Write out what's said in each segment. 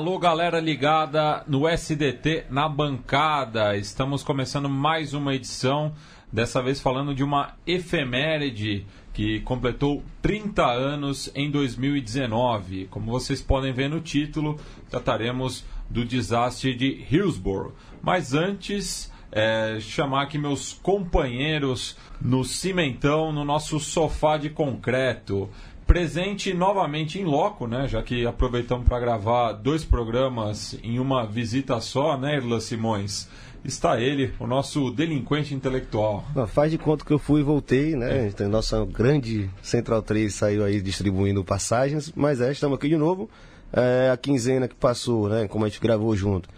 Alô, galera ligada no SDT na bancada. Estamos começando mais uma edição, dessa vez falando de uma efeméride que completou 30 anos em 2019. Como vocês podem ver no título, trataremos do desastre de Hillsborough. Mas antes, é, chamar aqui meus companheiros no cimentão, no nosso sofá de concreto presente novamente em loco, né? Já que aproveitamos para gravar dois programas em uma visita só, né, Irla Simões? Está ele, o nosso delinquente intelectual. Não, faz de conta que eu fui e voltei, né? É. Então, nossa grande Central 3 saiu aí distribuindo passagens, mas é, estamos aqui de novo. É, a quinzena que passou, né? Como a gente gravou junto.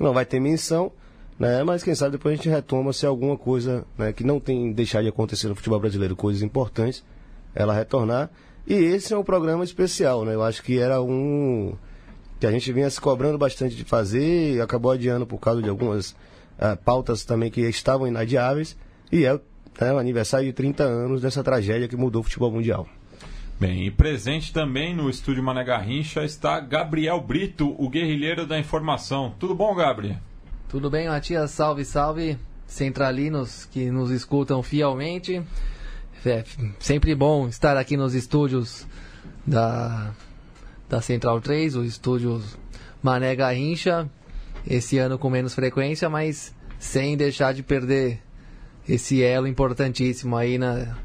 Não vai ter menção, né? Mas quem sabe depois a gente retoma se alguma coisa né, que não tem deixado de acontecer no futebol brasileiro, coisas importantes, ela retornar. E esse é um programa especial, né? Eu acho que era um que a gente vinha se cobrando bastante de fazer e acabou adiando por causa de algumas uh, pautas também que estavam inadiáveis. E é né, o aniversário de 30 anos dessa tragédia que mudou o futebol mundial. Bem, e presente também no estúdio Mané Garrincha está Gabriel Brito, o guerrilheiro da informação. Tudo bom, Gabriel? Tudo bem, Matias? Salve, salve. Centralinos que nos escutam fielmente. É sempre bom estar aqui nos estúdios da, da Central 3, o estúdio Mané Garrincha. Esse ano com menos frequência, mas sem deixar de perder esse elo importantíssimo aí na,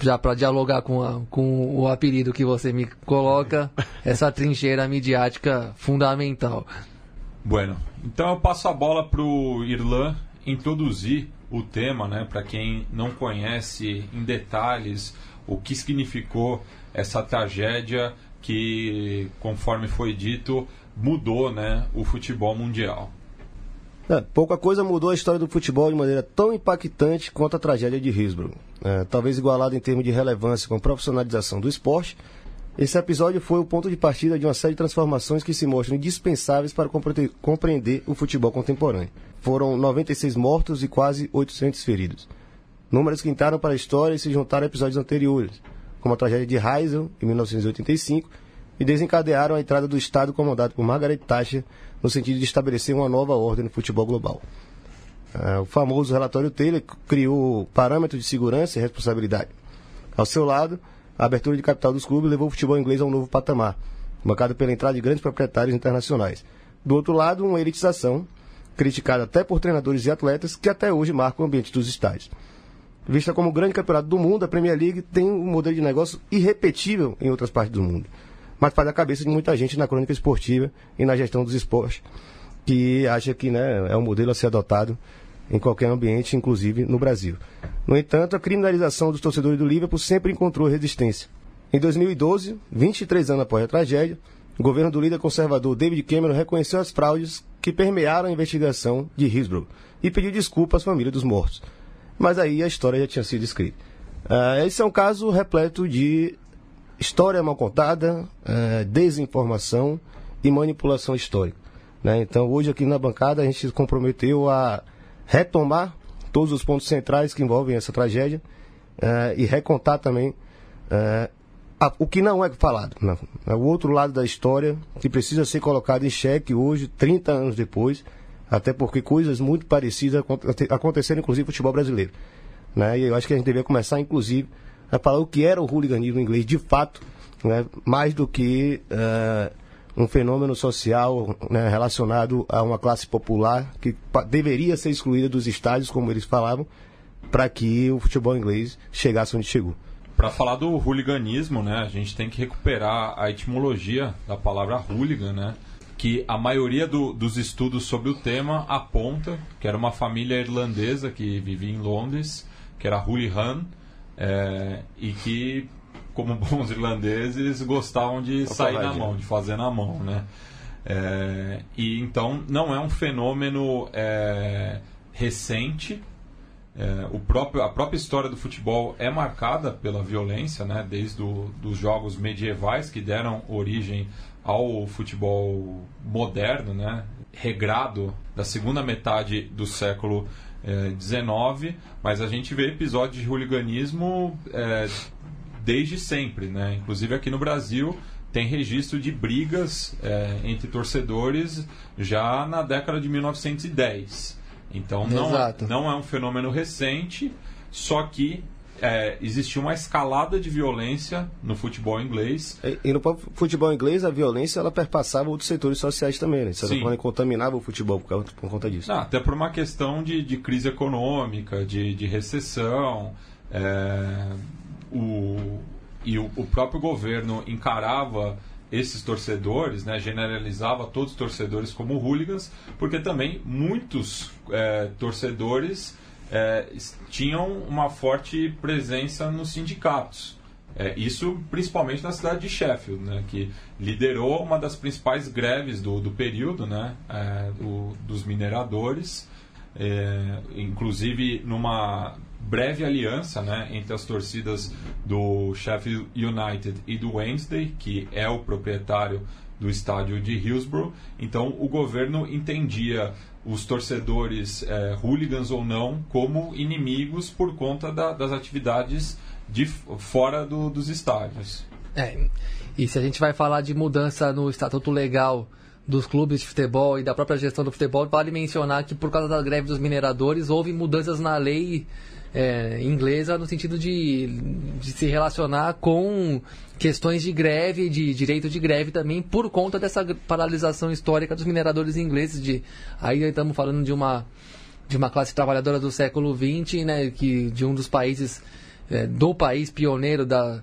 já para dialogar com, a, com o apelido que você me coloca, essa trincheira midiática fundamental. Bueno, então eu passo a bola para o Irlan introduzir o tema, né, para quem não conhece em detalhes o que significou essa tragédia que, conforme foi dito, mudou né, o futebol mundial. É, pouca coisa mudou a história do futebol de maneira tão impactante quanto a tragédia de Hillsborough. É, talvez igualado em termos de relevância com a profissionalização do esporte, esse episódio foi o ponto de partida de uma série de transformações que se mostram indispensáveis para compreender o futebol contemporâneo. Foram 96 mortos e quase 800 feridos. Números que entraram para a história e se juntaram a episódios anteriores, como a tragédia de Heysel, em 1985, e desencadearam a entrada do Estado comandado por Margaret Thatcher no sentido de estabelecer uma nova ordem no futebol global. Uh, o famoso relatório Taylor criou parâmetros de segurança e responsabilidade. Ao seu lado, a abertura de capital dos clubes levou o futebol inglês a um novo patamar, marcado pela entrada de grandes proprietários internacionais. Do outro lado, uma elitização, criticada até por treinadores e atletas, que até hoje marca o ambiente dos estádios. Vista como o grande campeonato do mundo, a Premier League tem um modelo de negócio irrepetível em outras partes do mundo, mas faz a cabeça de muita gente na crônica esportiva e na gestão dos esportes, que acha que né, é um modelo a ser adotado em qualquer ambiente, inclusive no Brasil. No entanto, a criminalização dos torcedores do Liverpool sempre encontrou resistência. Em 2012, 23 anos após a tragédia, o governo do líder conservador David Cameron reconheceu as fraudes que permearam a investigação de Hillsborough e pediu desculpa às famílias dos mortos. Mas aí a história já tinha sido escrita. Uh, esse é um caso repleto de história mal contada, uh, desinformação e manipulação histórica. Né? Então, hoje aqui na bancada, a gente se comprometeu a retomar todos os pontos centrais que envolvem essa tragédia uh, e recontar também a, o que não é falado. Não. É o outro lado da história que precisa ser colocado em xeque hoje, 30 anos depois, até porque coisas muito parecidas aconteceram, inclusive, no futebol brasileiro. Né? E eu acho que a gente deveria começar, inclusive, a falar o que era o hooliganismo inglês de fato, né? mais do que. Uh, um fenômeno social né, relacionado a uma classe popular que deveria ser excluída dos estádios, como eles falavam, para que o futebol inglês chegasse onde chegou. Para falar do hooliganismo, né, a gente tem que recuperar a etimologia da palavra hooligan, né, que a maioria do, dos estudos sobre o tema aponta que era uma família irlandesa que vivia em Londres, que era hooligan, é, e que como bons irlandeses, gostavam de sair na mão, de fazer na mão, né? É, e então não é um fenômeno é, recente. É, o próprio, a própria história do futebol é marcada pela violência, né? Desde do, dos jogos medievais que deram origem ao futebol moderno, né? Regrado da segunda metade do século XIX, é, mas a gente vê episódios de hooliganismo é, desde sempre, né? Inclusive aqui no Brasil tem registro de brigas é, entre torcedores já na década de 1910. Então não, é, não é um fenômeno recente, só que é, existia uma escalada de violência no futebol inglês. E, e, no futebol inglês, a violência ela perpassava outros setores sociais também, né? Você contaminava o futebol por, causa, por conta disso. Não, até por uma questão de, de crise econômica, de, de recessão. É, o, e o, o próprio governo encarava esses torcedores, né, generalizava todos os torcedores como hooligans, porque também muitos é, torcedores é, tinham uma forte presença nos sindicatos. É, isso principalmente na cidade de Sheffield, né, que liderou uma das principais greves do, do período né, é, o, dos mineradores, é, inclusive numa breve aliança né, entre as torcidas do Sheffield United e do Wednesday, que é o proprietário do estádio de Hillsborough. Então o governo entendia os torcedores é, hooligans ou não como inimigos por conta da, das atividades de fora do, dos estádios. É, e se a gente vai falar de mudança no estatuto legal dos clubes de futebol e da própria gestão do futebol, vale mencionar que por causa da greve dos mineradores houve mudanças na lei é, inglesa no sentido de, de se relacionar com questões de greve, de direito de greve também, por conta dessa paralisação histórica dos mineradores ingleses. De, aí estamos falando de uma, de uma classe trabalhadora do século XX, né, que, de um dos países, é, do país pioneiro da,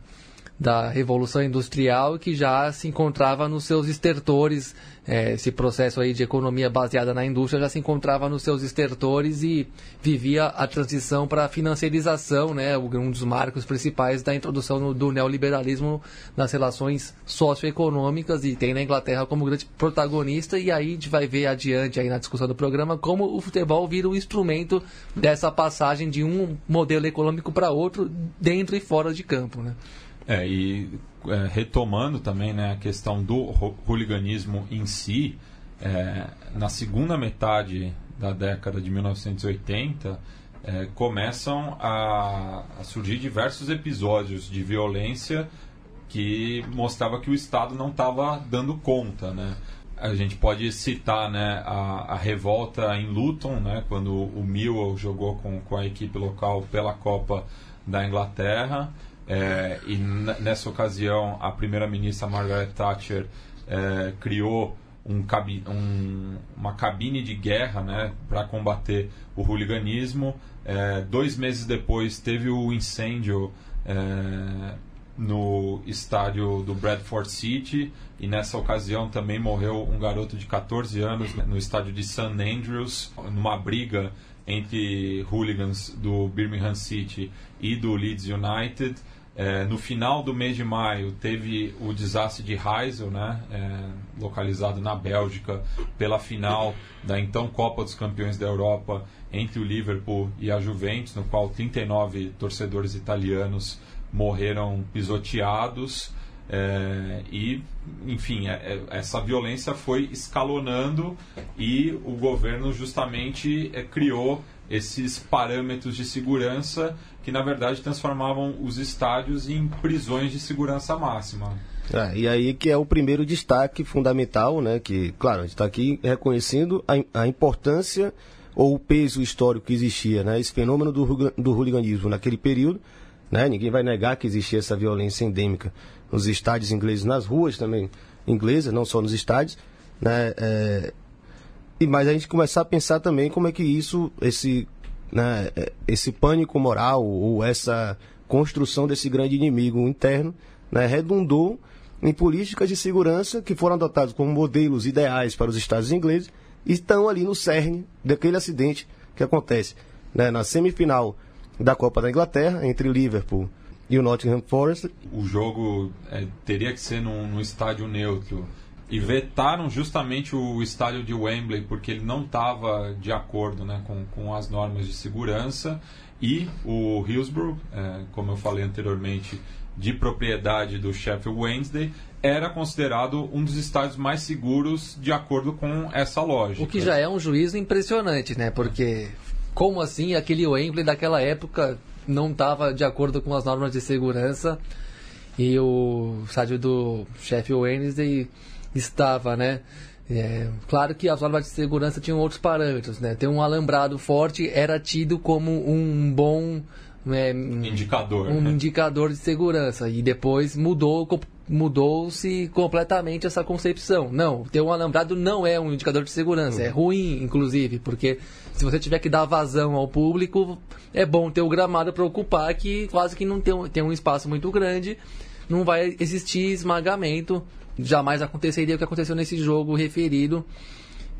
da Revolução Industrial, que já se encontrava nos seus estertores. É, esse processo aí de economia baseada na indústria já se encontrava nos seus estertores e vivia a transição para a financiarização, né, um dos marcos principais da introdução do neoliberalismo nas relações socioeconômicas e tem na Inglaterra como grande protagonista. E aí a gente vai ver adiante aí na discussão do programa como o futebol vira um instrumento dessa passagem de um modelo econômico para outro dentro e fora de campo, né? É, e é, retomando também né, a questão do hooliganismo em si, é, na segunda metade da década de 1980, é, começam a, a, surgir diversos episódios de violência que mostrava que o Estado não estava dando conta, né? A gente pode citar né, a, a, revolta em Luton, né, quando o Millwall jogou com, com a equipe local pela Copa da Inglaterra. É, e nessa ocasião, a primeira-ministra Margaret Thatcher é, criou um cabi um, uma cabine de guerra né, para combater o hooliganismo. É, dois meses depois, teve o incêndio é, no estádio do Bradford City e nessa ocasião também morreu um garoto de 14 anos no estádio de St Andrews numa briga entre hooligans do Birmingham City e do Leeds United. É, no final do mês de maio teve o desastre de Heysel, né, é, localizado na Bélgica, pela final da então Copa dos Campeões da Europa entre o Liverpool e a Juventus, no qual 39 torcedores italianos morreram pisoteados. É, e, enfim, é, é, essa violência foi escalonando e o governo justamente é, criou esses parâmetros de segurança que na verdade transformavam os estádios em prisões de segurança máxima. É, e aí que é o primeiro destaque fundamental, né? Que, claro, a gente está aqui reconhecendo a, a, importância ou o peso histórico que existia, né? Esse fenômeno do, do hooliganismo naquele período, né? Ninguém vai negar que existia essa violência endêmica nos estádios ingleses, nas ruas também inglesas, não só nos estádios, né? É, mas a gente começar a pensar também como é que isso, esse né, esse pânico moral ou essa construção desse grande inimigo interno né, redundou em políticas de segurança que foram adotadas como modelos ideais para os Estados ingleses e estão ali no cerne daquele acidente que acontece né, na semifinal da Copa da Inglaterra entre Liverpool e o Nottingham Forest. O jogo é, teria que ser num, num estádio neutro e vetaram justamente o estádio de Wembley porque ele não estava de acordo né, com, com as normas de segurança e o Hillsborough, é, como eu falei anteriormente, de propriedade do Sheffield Wednesday, era considerado um dos estádios mais seguros de acordo com essa lógica. O que já é um juízo impressionante, né? Porque como assim aquele Wembley daquela época não estava de acordo com as normas de segurança? e o estádio do Sheffield Wednesday estava, né? É, claro que as normas de segurança tinham outros parâmetros, né? Ter um alambrado forte era tido como um bom é, indicador, um né? indicador de segurança e depois mudou mudou-se completamente essa concepção. Não, ter um alambrado não é um indicador de segurança, uhum. é ruim, inclusive, porque se você tiver que dar vazão ao público, é bom ter o gramado para ocupar, que quase que não tem um, tem um espaço muito grande, não vai existir esmagamento. Jamais aconteceria o que aconteceu nesse jogo referido,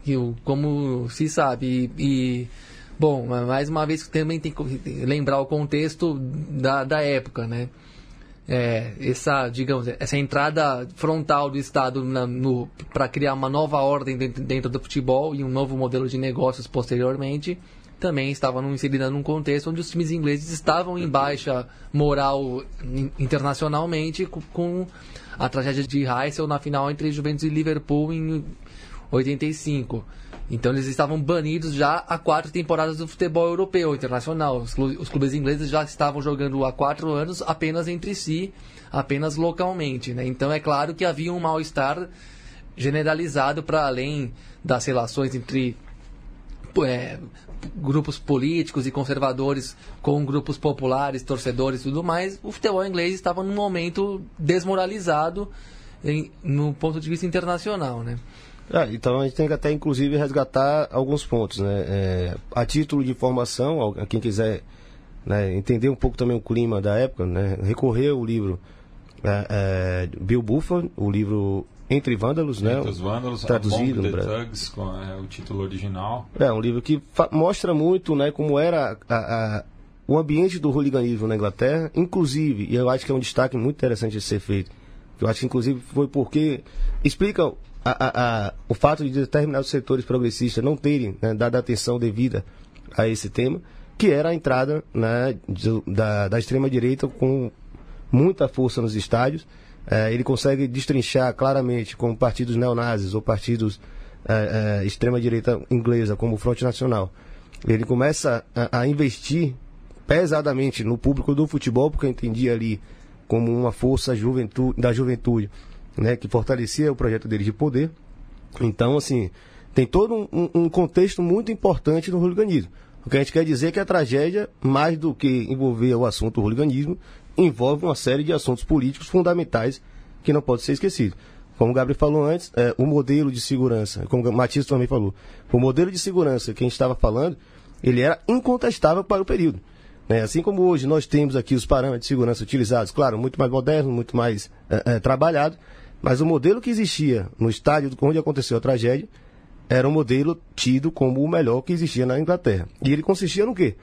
que, como se sabe. E, e, bom, mais uma vez também tem que lembrar o contexto da, da época, né? É, essa, digamos, essa entrada frontal do Estado para criar uma nova ordem dentro, dentro, do futebol e um novo modelo de negócios posteriormente, também estava inserida num contexto onde os times ingleses estavam em baixa moral internacionalmente com, a tragédia de Heysel na final entre Juventus e Liverpool em 85. Então eles estavam banidos já há quatro temporadas do futebol europeu internacional. Os, os clubes ingleses já estavam jogando há quatro anos apenas entre si, apenas localmente. Né? Então é claro que havia um mal-estar generalizado para além das relações entre é, grupos políticos e conservadores com grupos populares, torcedores e tudo mais. O futebol inglês estava num momento desmoralizado em, no ponto de vista internacional. Né? Ah, então a gente tem que até inclusive resgatar alguns pontos, né? É, a título de informação, a quem quiser né, entender um pouco também o clima da época, né? Recorrer ao livro é, é, Bill Buffer, o livro Entre Vândalos, né? Entre os Vândalos, traduzido no Brasil. Tugs, com é, o título original. É um livro que mostra muito, né, como era a, a, o ambiente do hooliganismo na Inglaterra, inclusive, e eu acho que é um destaque muito interessante de ser feito. Eu acho que inclusive foi porque explica a, a, o fato de determinados setores progressistas não terem né, dado atenção devida a esse tema, que era a entrada né, de, da, da extrema-direita com muita força nos estádios. É, ele consegue destrinchar claramente com partidos neonazis ou partidos é, é, extrema-direita inglesa, como o Fronte Nacional. Ele começa a, a investir pesadamente no público do futebol, porque entendia ali como uma força da juventude né, que fortalecia o projeto dele de poder. Então, assim, tem todo um, um contexto muito importante no hooliganismo. O que a gente quer dizer é que a tragédia, mais do que envolver o assunto do hooliganismo, envolve uma série de assuntos políticos fundamentais que não pode ser esquecido. Como o Gabriel falou antes, é, o modelo de segurança, como o Matias também falou, o modelo de segurança que a gente estava falando, ele era incontestável para o período. Né? Assim como hoje nós temos aqui os parâmetros de segurança utilizados, claro, muito mais moderno, muito mais é, é, mas o modelo que existia no estádio onde aconteceu a tragédia era um modelo tido como o melhor que existia na Inglaterra. E ele consistia no quê?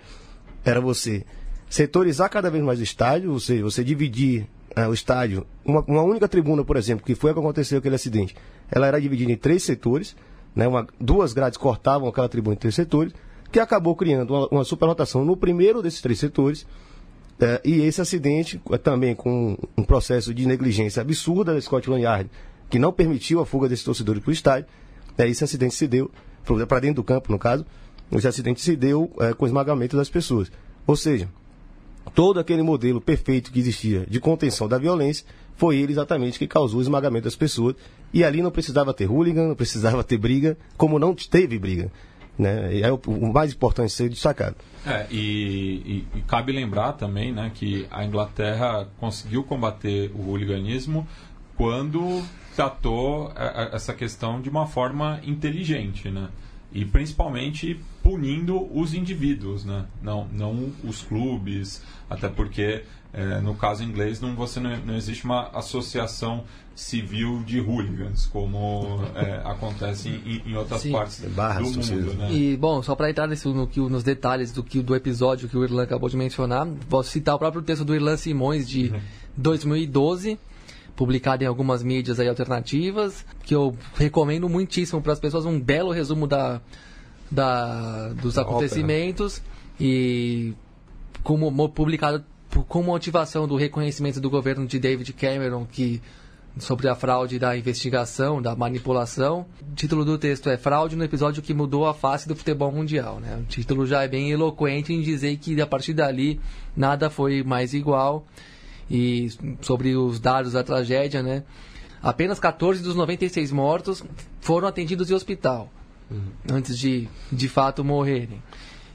Era você setorizar cada vez mais o estádio, ou seja, você dividir uh, o estádio, uma, uma, única tribuna, por exemplo, que foi a que aconteceu aquele acidente, ela era dividida em três setores, né, uma, duas grades cortavam aquela tribuna em três setores, que acabou criando uma, uma superlotação no primeiro desses três setores, é, e esse acidente, é, também com um processo de negligência absurda da Scotland Yard, que não permitiu a fuga desses torcedores para o estádio, é, esse acidente se deu, para dentro do campo, no caso, esse acidente se deu é, com o esmagamento das pessoas. Ou seja, todo aquele modelo perfeito que existia de contenção da violência foi ele exatamente que causou o esmagamento das pessoas. E ali não precisava ter hooligan, não precisava ter briga, como não teve briga. Né? É o, o mais importante ser destacado. É, e, e, e, cabe lembrar também né, que a Inglaterra conseguiu combater o hooliganismo quando tratou é, é, essa questão de uma forma inteligente, né? E principalmente punindo os indivíduos, né? Não, não os clubes, até porque é, no caso inglês não, você não, não existe uma associação civil de hooligans, como é, acontece em, em outras Sim. partes Barras, do mundo. Né? E, bom, só para entrar nesse, no, nos detalhes do, que, do episódio que o Irlan acabou de mencionar, posso citar o próprio texto do Irlan Simões de uhum. 2012, publicado em algumas mídias aí alternativas, que eu recomendo muitíssimo para as pessoas, um belo resumo da, da, dos acontecimentos ópera. e como publicado com motivação do reconhecimento do governo de David Cameron que sobre a fraude da investigação, da manipulação. O título do texto é Fraude no episódio que mudou a face do futebol mundial. Né? O título já é bem eloquente em dizer que a partir dali nada foi mais igual e sobre os dados da tragédia, né? Apenas 14 dos 96 mortos foram atendidos em hospital uhum. antes de, de fato, morrerem.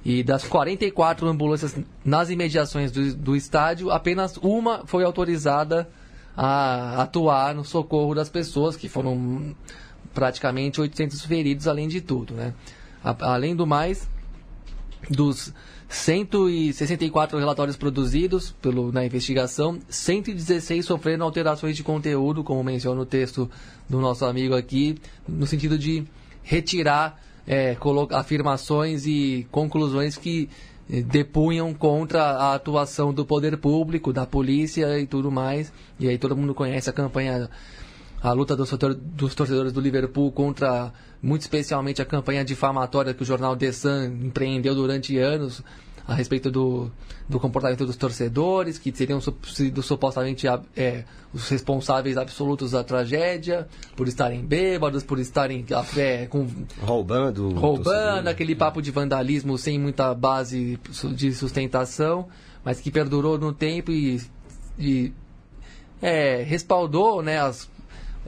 E das 44 ambulâncias nas imediações do, do estádio, apenas uma foi autorizada a atuar no socorro das pessoas, que foram praticamente 800 feridos, além de tudo. Né? A, além do mais, dos 164 relatórios produzidos pelo, na investigação, 116 sofreram alterações de conteúdo, como menciona o texto do nosso amigo aqui, no sentido de retirar é, afirmações e conclusões que eh, depunham contra a atuação do poder público, da polícia e tudo mais. E aí todo mundo conhece a campanha, a luta dos, dos torcedores do Liverpool contra, muito especialmente, a campanha difamatória que o jornal The Sun empreendeu durante anos a respeito do, do comportamento dos torcedores, que seriam sido supostamente é, os responsáveis absolutos da tragédia, por estarem bêbados, por estarem é, com, roubando, roubando aquele papo de vandalismo sem muita base de sustentação, mas que perdurou no tempo e, e é, respaldou né, as,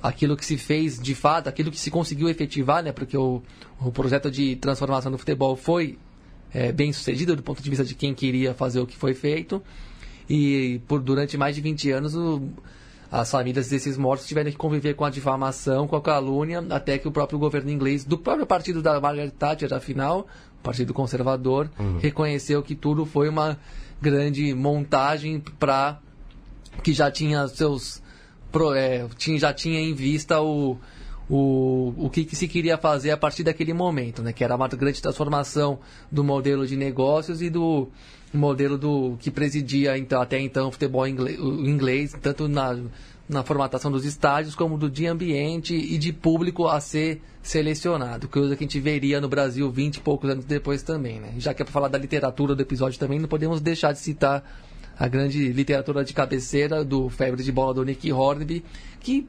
aquilo que se fez de fato, aquilo que se conseguiu efetivar, né, porque o, o projeto de transformação do futebol foi é, bem sucedida do ponto de vista de quem queria fazer o que foi feito. E por durante mais de 20 anos o, as famílias desses mortos tiveram que conviver com a difamação, com a calúnia, até que o próprio governo inglês, do próprio partido da Margaret Thatcher, afinal, Partido Conservador, uhum. reconheceu que tudo foi uma grande montagem para que já tinha seus é, tinha, já tinha em vista o, o, o que, que, se queria fazer a partir daquele momento, né? que era uma grande transformação do modelo de negócios e do modelo do que presidia então, até então o futebol inglês, o inglês tanto na, na formatação dos estádios como do de ambiente e de público a ser selecionado, coisa que a gente veria no Brasil 20 e poucos anos depois também. Né? Já que é para falar da literatura do episódio também, não podemos deixar de citar a grande literatura de cabeceira do Febre de Bola do Nick Hornby, que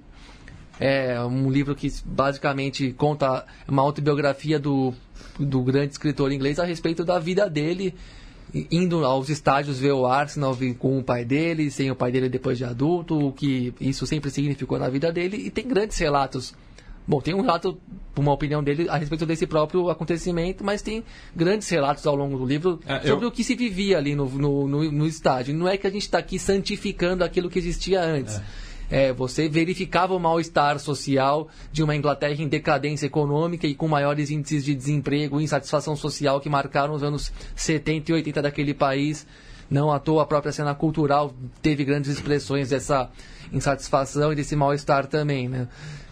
é um livro que basicamente conta uma autobiografia do, do grande escritor inglês a respeito da vida dele, indo aos estádios ver o Arsenal com o pai dele, sem o pai dele depois de adulto, o que isso sempre significou na vida dele, e tem grandes relatos. Bom, tem um relato, uma opinião dele a respeito desse próprio acontecimento, mas tem grandes relatos ao longo do livro é, sobre eu... o que se vivia ali no, no, no, no estádio. Não é que a gente está aqui santificando aquilo que existia antes. É é, você verificava o mal-estar social de uma Inglaterra em decadência econômica e com maiores índices de desemprego e insatisfação social que marcaram os anos 70 e 80 daquele país. Não à toa a própria cena cultural teve grandes expressões dessa insatisfação e desse mal-estar também, né?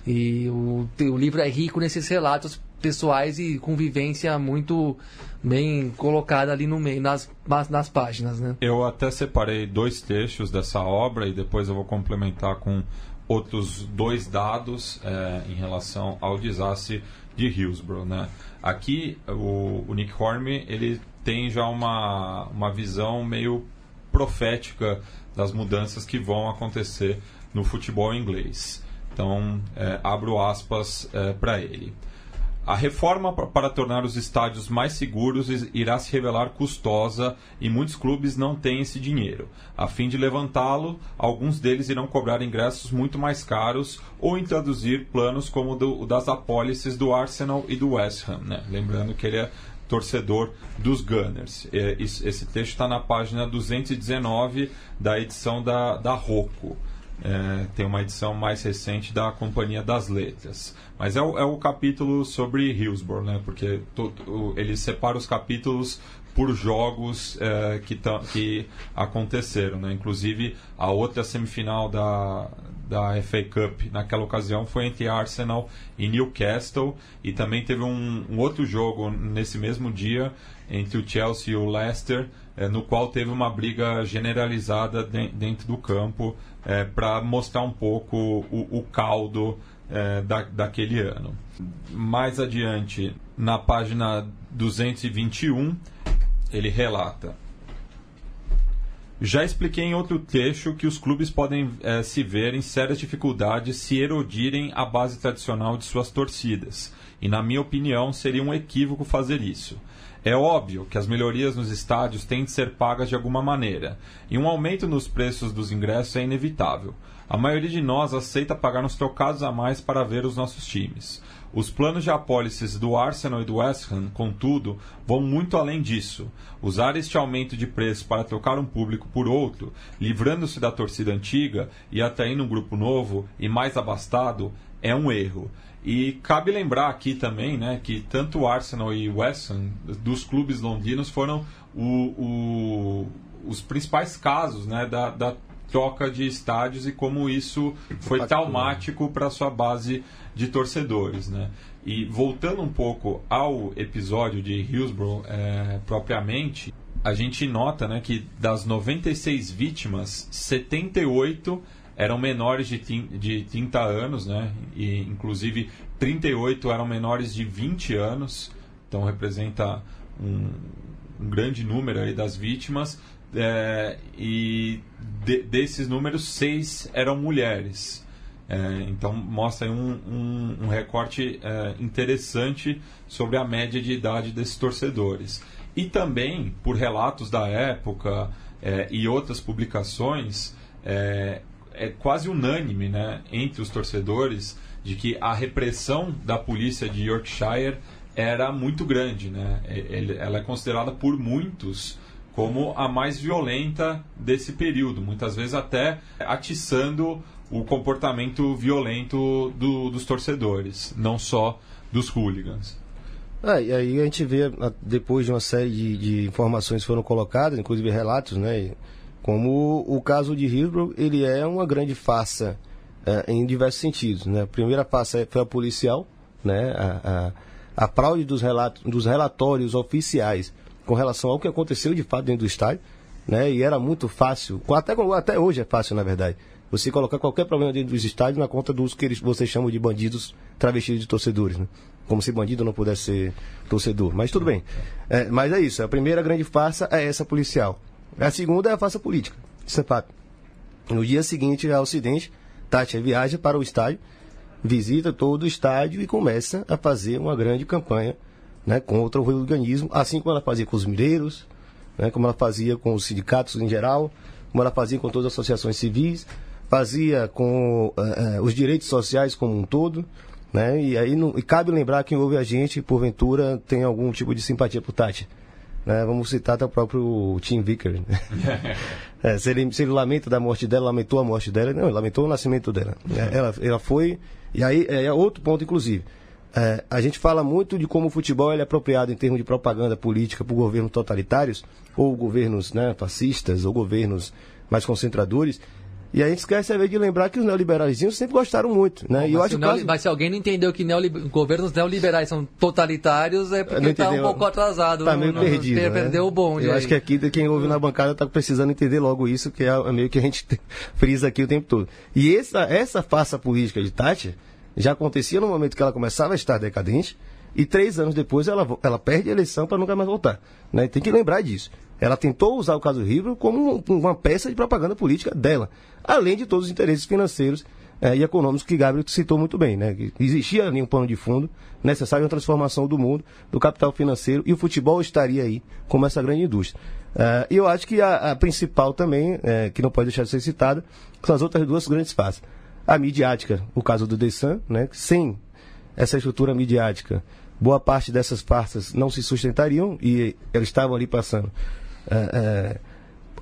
E o, o livro é rico nesses relatos pessoais e convivência muito bem colocada ali no meio, nas, nas páginas. Né? Eu até separei dois trechos dessa obra e depois eu vou complementar com outros dois dados é, em relação ao desastre de Hillsborough. Né? Aqui, o, o Nick Hornby ele tem já uma, uma visão meio profética das mudanças que vão acontecer no futebol inglês. Então, é, abro aspas é, para ele. A reforma para tornar os estádios mais seguros irá se revelar custosa e muitos clubes não têm esse dinheiro. A fim de levantá-lo, alguns deles irão cobrar ingressos muito mais caros ou introduzir planos como o das apólices do Arsenal e do West Ham. Né? Lembrando que ele é torcedor dos Gunners. Esse texto está na página 219 da edição da, da Rocco. É, tem uma edição mais recente da Companhia das Letras. Mas é o, é o capítulo sobre Hillsborough, né? Porque ele separa os capítulos por jogos é, que, que aconteceram. Né? Inclusive, a outra semifinal da, da FA Cup naquela ocasião foi entre Arsenal e Newcastle. E também teve um, um outro jogo nesse mesmo dia entre o Chelsea e o Leicester, é, no qual teve uma briga generalizada de, dentro do campo é, para mostrar um pouco o, o caldo é, da, daquele ano. Mais adiante, na página 221, ele relata. Já expliquei em outro trecho que os clubes podem se ver em sérias dificuldades se erodirem a base tradicional de suas torcidas e, na minha opinião, seria um equívoco fazer isso. É óbvio que as melhorias nos estádios têm de ser pagas de alguma maneira, e um aumento nos preços dos ingressos é inevitável. A maioria de nós aceita pagar uns trocados a mais para ver os nossos times. Os planos de apólices do Arsenal e do West Ham, contudo, vão muito além disso. Usar este aumento de preço para trocar um público por outro, livrando-se da torcida antiga e atraindo um grupo novo e mais abastado, é um erro. E cabe lembrar aqui também né, que tanto o Arsenal e o West Ham, dos clubes londinos, foram o, o, os principais casos né, da, da troca de estádios e como isso foi traumático para a sua base de torcedores, né? E voltando um pouco ao episódio de Hillsborough é, propriamente, a gente nota né, que das 96 vítimas, 78 eram menores de, de 30 anos, né? E inclusive 38 eram menores de 20 anos, então representa um, um grande número aí das vítimas. É, e de, desses números, seis eram mulheres. É, então mostra um, um, um recorte é, interessante sobre a média de idade desses torcedores. E também, por relatos da época é, e outras publicações, é, é quase unânime né, entre os torcedores de que a repressão da polícia de Yorkshire era muito grande. Né? Ela é considerada por muitos como a mais violenta desse período, muitas vezes até atiçando o comportamento violento do, dos torcedores, não só dos hooligans. É, e aí a gente vê, depois de uma série de, de informações foram colocadas, inclusive relatos, né, como o, caso de Hillsborough, ele é uma grande farsa é, em diversos sentidos. Né? A primeira farsa foi a policial, né, a, a, a fraude dos, relatos, dos relatórios oficiais com relação ao que aconteceu de fato dentro do estádio, né, e era muito fácil, até, até hoje é fácil na verdade, você colocar qualquer problema dentro dos estádios na conta dos que eles, vocês chamam de bandidos travestidos de torcedores, né? Como se bandido não pudesse ser torcedor. Mas tudo bem. É, mas é isso. A primeira grande farsa é essa policial. A segunda é a farsa política. Isso é. No dia seguinte ao acidente, Tati viaja para o estádio, visita todo o estádio e começa a fazer uma grande campanha né, contra o hooliganismo, assim como ela fazia com os mineiros, né, como ela fazia com os sindicatos em geral, como ela fazia com todas as associações civis, fazia com uh, os direitos sociais como um todo, né? E aí não, e cabe lembrar que ouve a gente, porventura, tem algum tipo de simpatia por Tati. Né? Vamos citar até o próprio Tim Vicker. Né? é, se, ele, se ele lamenta da morte dela, lamentou a morte dela, não, ele lamentou o nascimento dela. É, ela, ela foi. E aí é outro ponto, inclusive. É, a gente fala muito de como o futebol é apropriado em termos de propaganda política por governos totalitários, ou governos né, fascistas, ou governos mais concentradores. E a gente esquece de lembrar que os neoliberais sempre gostaram muito. Né? Bom, e eu acho se caso... mas se alguém não entendeu que neoliber... governos neoliberais são totalitários, é porque está um pouco atrasado. Está meio não, perdido. Né? Perdeu o bonde. Eu aí. acho que aqui quem ouve na bancada está precisando entender logo isso, que é meio que a gente frisa aqui o tempo todo. E essa, essa farsa política de Tati já acontecia no momento que ela começava a estar decadente, e três anos depois ela, ela perde a eleição para nunca mais voltar. Né? Tem que lembrar disso. Ela tentou usar o caso Ribeiro como uma peça de propaganda política dela, além de todos os interesses financeiros é, e econômicos que Gabriel citou muito bem. Né? Existia ali um plano de fundo necessário uma transformação do mundo, do capital financeiro, e o futebol estaria aí como essa grande indústria. É, e eu acho que a, a principal também, é, que não pode deixar de ser citada, são as outras duas grandes faces. A midiática, o caso do Dessan, né? sem essa estrutura midiática, boa parte dessas farsas não se sustentariam e eles estavam ali passando é, é,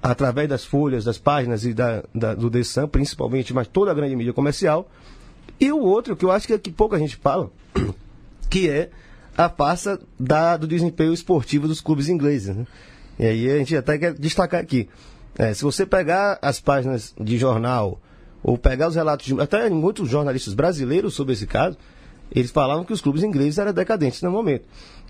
através das folhas, das páginas e da, da, do Dessan, principalmente, mas toda a grande mídia comercial. E o outro, que eu acho que, é que pouca gente fala, que é a farsa da, do desempenho esportivo dos clubes ingleses. Né? E aí a gente até quer destacar aqui. É, se você pegar as páginas de jornal, ou pegar os relatos de até muitos jornalistas brasileiros sobre esse caso, eles falavam que os clubes ingleses eram decadentes no momento.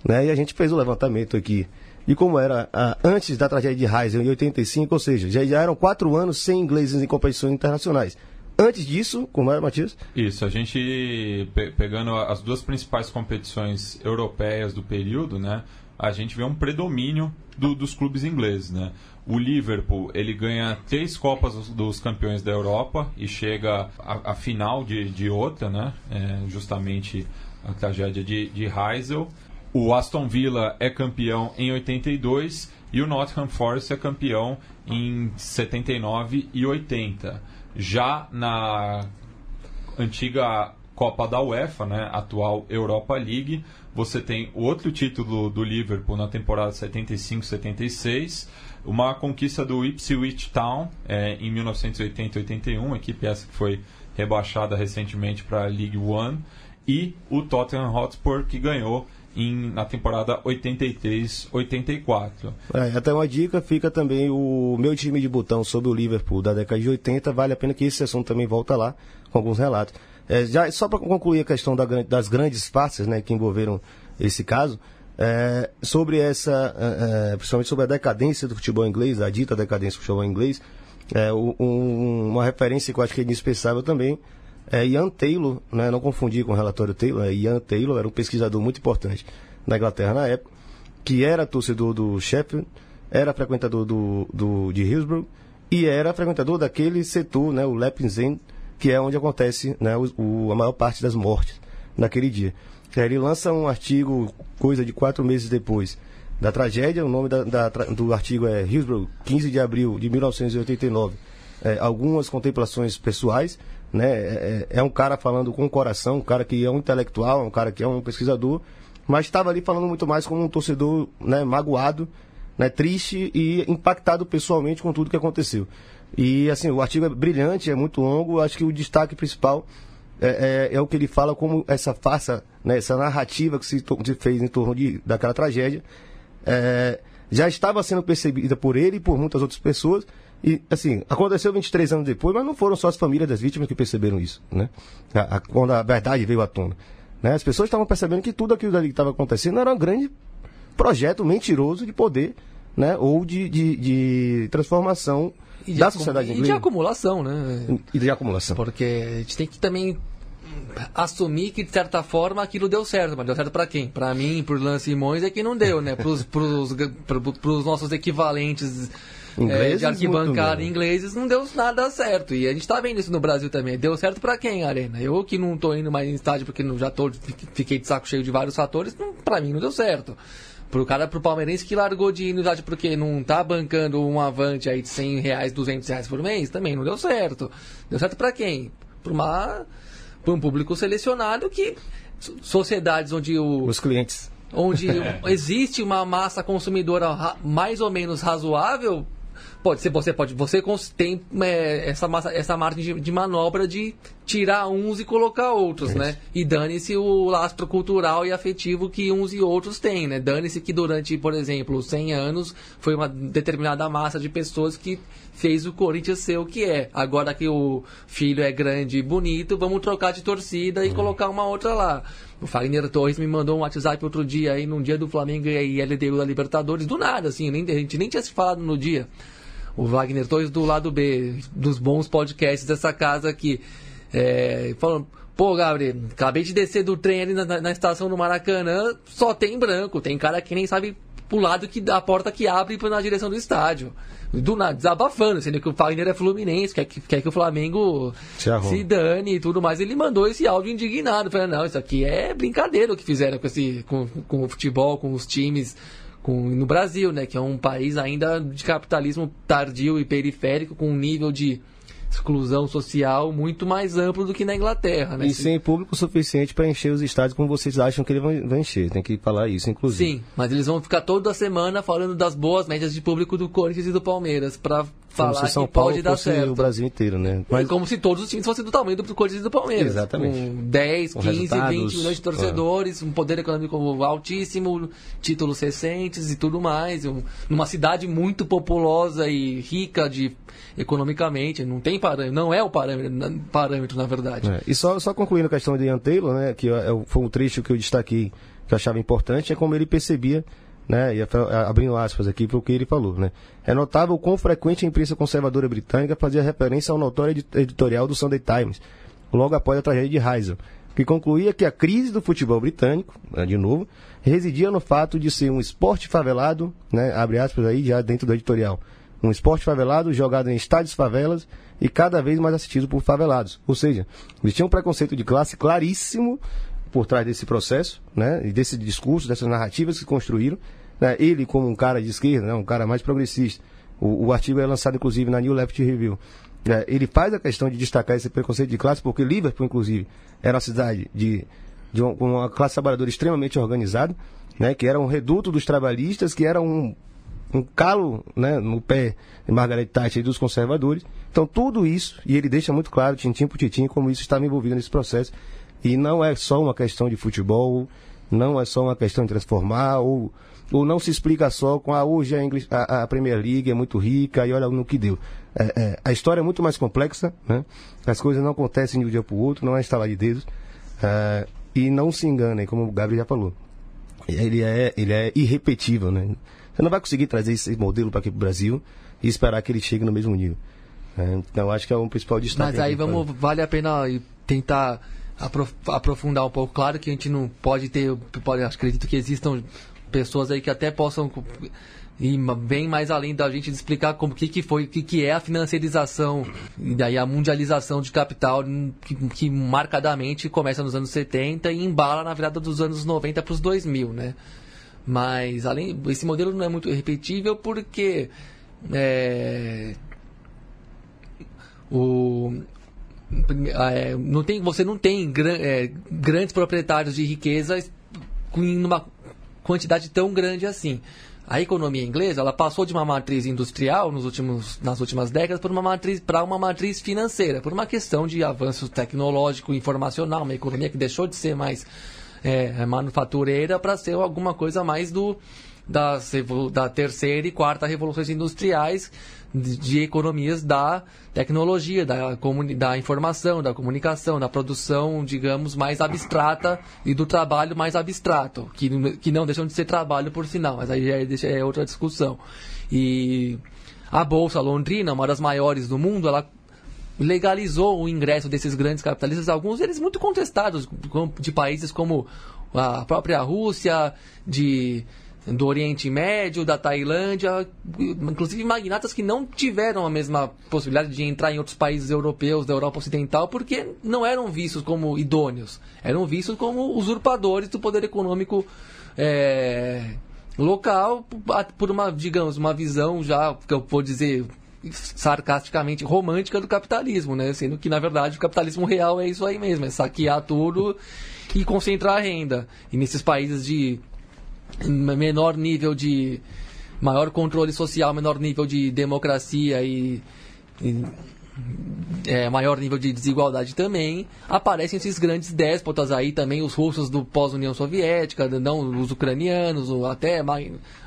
Né? E a gente fez o levantamento aqui de como era a, antes da tragédia de Heysel, em 85, ou seja, já, já eram quatro anos sem ingleses em competições internacionais. Antes disso, como era, Matias? Isso, a gente, pe pegando as duas principais competições europeias do período, né, a gente vê um predomínio do, dos clubes ingleses, né? O Liverpool ele ganha três Copas dos, dos Campeões da Europa e chega à final de, de outra, né? É, justamente a tragédia de, de Heysel. O Aston Villa é campeão em 82 e o Nottingham Forest é campeão em 79 e 80. Já na antiga Copa da UEFA, né, atual Europa League, você tem outro título do Liverpool na temporada 75-76, uma conquista do Ipswich Town é, em 1980-81, equipe essa que foi rebaixada recentemente para a League One, e o Tottenham Hotspur que ganhou em, na temporada 83-84. É, até uma dica, fica também o meu time de botão sobre o Liverpool da década de 80. Vale a pena que esse assunto também volta lá com alguns relatos. É, já, só para concluir a questão da, das grandes faces né, que envolveram esse caso, é, sobre essa, é, é, principalmente sobre a decadência do futebol inglês, a dita decadência do futebol inglês, é, um, uma referência que eu acho que é indispensável também é Ian Taylor, né, não confundir com o relatório Taylor, é Ian Taylor era um pesquisador muito importante na Inglaterra na época, que era torcedor do Sheffield, era frequentador do, do, de Hillsborough e era frequentador daquele setor, né, o Leppings End, que é onde acontece né, o, o, a maior parte das mortes naquele dia. Ele lança um artigo, coisa de quatro meses depois da tragédia, o nome da, da, do artigo é Hillsborough, 15 de abril de 1989. É, algumas contemplações pessoais, né? É, é, é, um cara falando com o coração, um cara que é um intelectual, um cara que é um pesquisador, mas estava ali falando muito mais como um torcedor né, magoado, né, triste e impactado pessoalmente com tudo que aconteceu. E assim, o artigo é brilhante, é muito longo. Acho que o destaque principal é, é, é o que ele fala como essa farsa, né, essa narrativa que se, se fez em torno de, daquela tragédia é, já estava sendo percebida por ele e por muitas outras pessoas. E, assim, aconteceu 23 anos depois, mas não foram só as famílias das vítimas que perceberam isso, né? A, a, quando a verdade veio à tona. Né? As pessoas estavam percebendo que tudo aquilo que estava acontecendo era um grande projeto mentiroso de poder, né? Ou de, de, de transformação da sociedade inglesa. E de acumulação, né? E de acumulação. Porque a gente tem que também assumir que de certa forma aquilo deu certo, mas deu certo para quem? Para mim, por Lance Simões é que não deu, né? Para os nossos equivalentes é, de arquibancada ingleses não deu nada certo. E a gente tá vendo isso no Brasil também. Deu certo para quem, Arena? Eu que não tô indo mais em estádio porque já tô, fiquei de saco cheio de vários fatores, para mim não deu certo. Pro cara, pro palmeirense que largou de ir no estádio porque não tá bancando um avante aí de 100 reais, 200 reais por mês, também não deu certo. Deu certo para quem? Pra uma para um público selecionado que sociedades onde o, os clientes. onde existe uma massa consumidora mais ou menos razoável pode ser você pode você tem é, essa massa, essa margem de, de, manobra de tirar uns e colocar outros, Isso. né? E dane-se o lastro cultural e afetivo que uns e outros têm, né? Dane-se que durante, por exemplo, 100 anos foi uma determinada massa de pessoas que fez o Corinthians ser o que é. Agora que o filho é grande e bonito, vamos trocar de torcida e uhum. colocar uma outra lá. O Fagner Torres me mandou um WhatsApp outro dia aí, num dia do Flamengo e LDU da Libertadores, do nada, assim, nem, a gente nem tinha se falado no dia o Wagner Torres do lado B, dos bons podcasts dessa casa aqui. É, falando, pô, Gabriel, acabei de descer do trem ali na, na, estação do Maracanã, só tem branco, tem cara que nem sabe pro lado que, da porta que abre na direção do estádio. Do nada, desabafando, sendo que o Wagner é fluminense, quer que, quer que o Flamengo se, se dane e tudo mais. Ele mandou esse áudio indignado, falando, não, isso aqui é brincadeira o que fizeram com, esse, com, com o futebol, com os times com, no Brasil, né, que é um país ainda de capitalismo tardio e periférico, com um nível de exclusão social muito mais amplo do que na Inglaterra. Né? E sem público suficiente para encher os estádios como vocês acham que ele vai, vai encher. Tem que falar isso, inclusive. Sim, mas eles vão ficar toda semana falando das boas médias de público do Corinthians e do Palmeiras para falar São que Paulo pode dar certo. o Brasil inteiro, né? Mas... É como se todos os times fossem do tamanho do Corinthians e do Palmeiras. Exatamente. Com 10, 15, 20 milhões de torcedores, é. um poder econômico altíssimo, títulos recentes e tudo mais. Um, numa cidade muito populosa e rica de economicamente, não tem parâmetro, não é o parâmetro, parâmetro na verdade. É. E só, só concluindo a questão de Ian Taylor, né, que é, foi um trecho que eu destaquei, que eu achava importante, é como ele percebia né, e abrindo aspas aqui para o que ele falou, né, é notável o quão frequente a imprensa conservadora britânica fazia referência ao notório editorial do Sunday Times, logo após a tragédia de Heysel, que concluía que a crise do futebol britânico, né, de novo, residia no fato de ser um esporte favelado, né, abre aspas aí já dentro do editorial, um esporte favelado jogado em estádios favelas e cada vez mais assistido por favelados. Ou seja, eles tinham um preconceito de classe claríssimo por trás desse processo, né? E desse discurso, dessas narrativas que construíram. Né? Ele, como um cara de esquerda, né? um cara mais progressista. O, o artigo é lançado, inclusive, na New Left Review. É, ele faz a questão de destacar esse preconceito de classe, porque Liverpool, inclusive, era uma cidade de, de uma, uma classe trabalhadora extremamente organizada, né? Que era um reduto dos trabalhistas, que era um um calo né, no pé de Margaret Thatcher e dos conservadores. Então, tudo isso, e ele deixa muito claro, tintim por tintim, como isso estava envolvido nesse processo. E não é só uma questão de futebol, não é só uma questão de transformar, ou, ou não se explica só com ah, hoje a, English, a, a Premier League é muito rica e olha no que deu. É, é, a história é muito mais complexa, né? as coisas não acontecem de um dia para o outro, não é instalar de dedos. É, e não se enganem, como o Gabriel já falou. Ele é, ele é irrepetível, né? Você não vai conseguir trazer esse modelo para aqui para o Brasil e esperar que ele chegue no mesmo nível. É, então, acho que é um principal destaque. Mas aí vamos, vale a pena tentar aprofundar um pouco. Claro que a gente não pode ter, pode, acredito que existam pessoas aí que até possam ir bem mais além da gente explicar como que, que foi, o que, que é a financiarização e daí a mundialização de capital que, que marcadamente começa nos anos 70 e embala na virada dos anos 90 para os 2000, né? Mas além, esse modelo não é muito repetível porque é, o, não tem, você não tem gran, é, grandes proprietários de riqueza em uma quantidade tão grande assim. A economia inglesa ela passou de uma matriz industrial nos últimos, nas últimas décadas para uma matriz para uma matriz financeira, por uma questão de avanço tecnológico, informacional, uma economia que deixou de ser mais é, é, manufatureira para ser alguma coisa mais do da, da terceira e quarta revoluções industriais de, de economias da tecnologia, da, da informação, da comunicação, da produção, digamos, mais abstrata e do trabalho mais abstrato, que, que não deixam de ser trabalho por sinal, mas aí é, é outra discussão. E a Bolsa Londrina, uma das maiores do mundo, ela legalizou o ingresso desses grandes capitalistas, alguns deles muito contestados, de países como a própria Rússia, de do Oriente Médio, da Tailândia, inclusive magnatas que não tiveram a mesma possibilidade de entrar em outros países europeus, da Europa Ocidental, porque não eram vistos como idôneos, eram vistos como usurpadores do poder econômico é, local, por uma, digamos, uma visão já, que eu vou dizer, sarcasticamente romântica do capitalismo, né? Sendo que, na verdade, o capitalismo real é isso aí mesmo, é saquear tudo e concentrar a renda. E nesses países de menor nível de maior controle social, menor nível de democracia e, e é, maior nível de desigualdade também, aparecem esses grandes déspotas aí também, os russos do pós-União Soviética, não os ucranianos, até,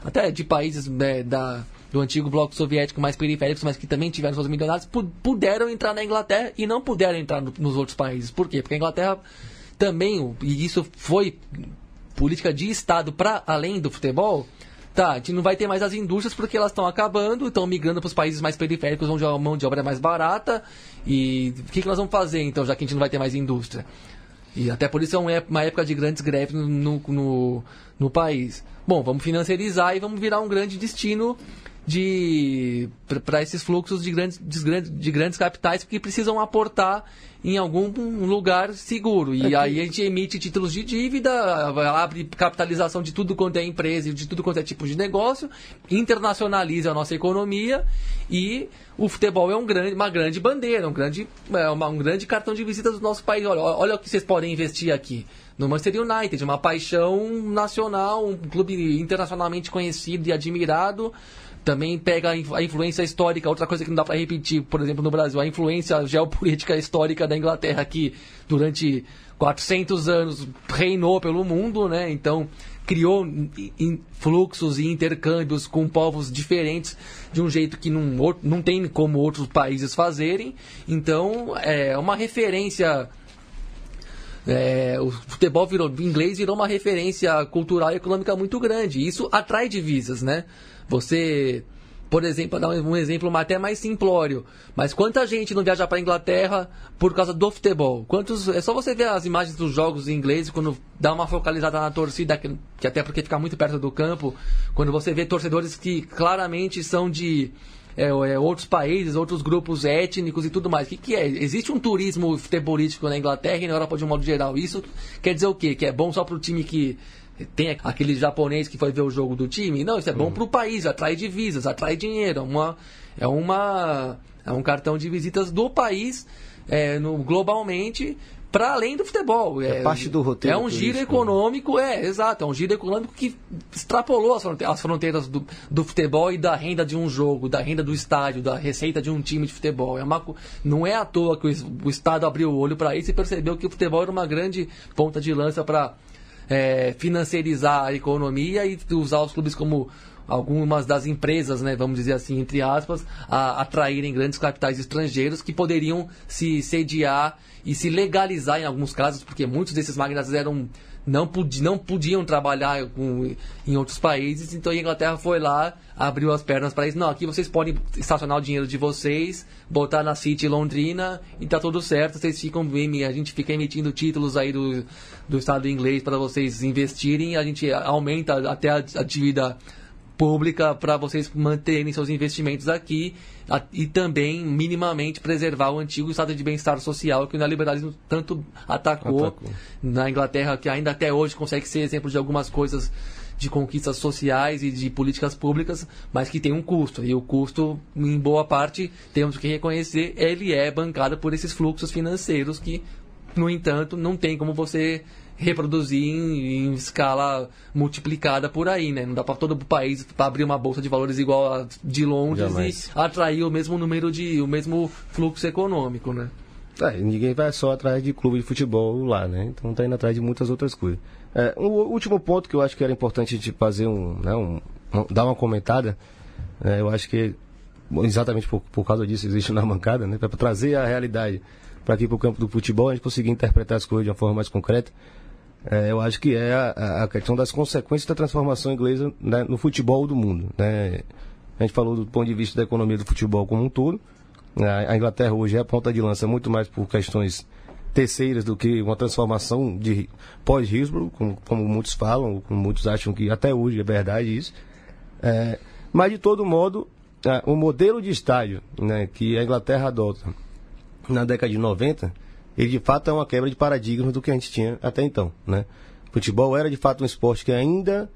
até de países né, da do antigo bloco soviético mais periféricos, mas que também tiveram seus milionários, puderam entrar na Inglaterra e não puderam entrar no, nos outros países. Por quê? Porque a Inglaterra também, e isso foi política de Estado para além do futebol, tá, a gente não vai ter mais as indústrias porque elas estão acabando, estão migrando para os países mais periféricos onde a mão de obra é mais barata. E o que, que nós vamos fazer então, já que a gente não vai ter mais indústria? E até por isso é uma época de grandes greves no, no, no país. Bom, vamos financiarizar e vamos virar um grande destino de para esses fluxos de grandes, de de grandes capitais que precisam aportar em algum lugar seguro. E é aí a gente emite títulos de dívida, abre capitalização de tudo quanto é empresa e de tudo quanto é tipo de negócio, internacionaliza a nossa economia e o futebol é um grande, uma grande bandeira, um grande, é uma, um grande cartão de visita do nosso país. Olha, olha o que vocês podem investir aqui. No Manchester United, uma paixão nacional, um clube internacionalmente conhecido e admirado também pega a influência histórica, outra coisa que não dá para repetir, por exemplo, no Brasil, a influência geopolítica histórica da Inglaterra que durante 400 anos reinou pelo mundo, né? Então criou fluxos e intercâmbios com povos diferentes de um jeito que não, não tem como outros países fazerem. Então é uma referência é, o futebol virou, inglês virou uma referência cultural e econômica muito grande. Isso atrai divisas, né? Você, por exemplo, dar um exemplo até mais simplório, mas quanta gente não viaja para a Inglaterra por causa do futebol? Quantos, é só você ver as imagens dos jogos em inglês quando dá uma focalizada na torcida, que, que até porque fica muito perto do campo, quando você vê torcedores que claramente são de é, é, outros países, outros grupos étnicos e tudo mais. O que, que é? Existe um turismo futebolístico na Inglaterra e na Europa de um modo geral. Isso quer dizer o quê? Que é bom só para o time que tem aquele japonês que foi ver o jogo do time? Não, isso é bom uhum. para o país, atrai divisas, atrai dinheiro. É uma, é, uma, é um cartão de visitas do país é, no, globalmente para além do futebol. É, é, parte do roteiro. É um giro né? econômico, é, exato, é um giro econômico que extrapolou as fronteiras, as fronteiras do, do, futebol e da renda de um jogo, da renda do estádio, da receita de um time de futebol. É uma, não é à toa que o, o Estado abriu o olho para isso e percebeu que o futebol era uma grande ponta de lança para é, financiarizar a economia e usar os clubes como algumas das empresas, né, vamos dizer assim, entre aspas, a atraírem grandes capitais estrangeiros que poderiam se sediar e se legalizar em alguns casos, porque muitos desses magnatas eram não, não podiam trabalhar com, em outros países, então a Inglaterra foi lá, abriu as pernas para isso. Não, aqui vocês podem estacionar o dinheiro de vocês, botar na City Londrina e tá tudo certo. Vocês ficam, a gente fica emitindo títulos aí do, do Estado inglês para vocês investirem, a gente aumenta até a, a dívida pública para vocês manterem seus investimentos aqui a, e também minimamente preservar o antigo estado de bem-estar social que o neoliberalismo tanto atacou, atacou, na Inglaterra, que ainda até hoje consegue ser exemplo de algumas coisas de conquistas sociais e de políticas públicas, mas que tem um custo. E o custo, em boa parte, temos que reconhecer, ele é bancado por esses fluxos financeiros que, no entanto, não tem como você reproduzir em, em, escala multiplicada por aí, né? Não dá para todo o país abrir uma bolsa de valores igual a de Londres Jamais. e atrair o mesmo número de, o mesmo fluxo econômico, né? É, ninguém vai só atrás de clube de futebol lá, né? Então tá indo atrás de muitas outras coisas. É, um último ponto que eu acho que era importante a gente fazer um, né, um, um dar uma comentada, é, eu acho que exatamente por, por causa disso existe na mancada, né? Para trazer a realidade para aqui para o campo do futebol, a gente conseguir interpretar as coisas de uma forma mais concreta é, eu acho que é a, a, questão das consequências da transformação inglesa né, no futebol do mundo. Né? A gente falou do ponto de vista da economia do futebol como um todo. A, a Inglaterra hoje é a ponta de lança muito mais por questões terceiras do que uma transformação de pós-Hillsborough, como, como, muitos falam, como muitos acham que até hoje é verdade isso. É, mas, de todo modo, é, o modelo de estádio né, que a Inglaterra adota na década de 90 ele de fato é uma quebra de paradigmas do que a gente tinha até então, né? Futebol era de fato um esporte que ainda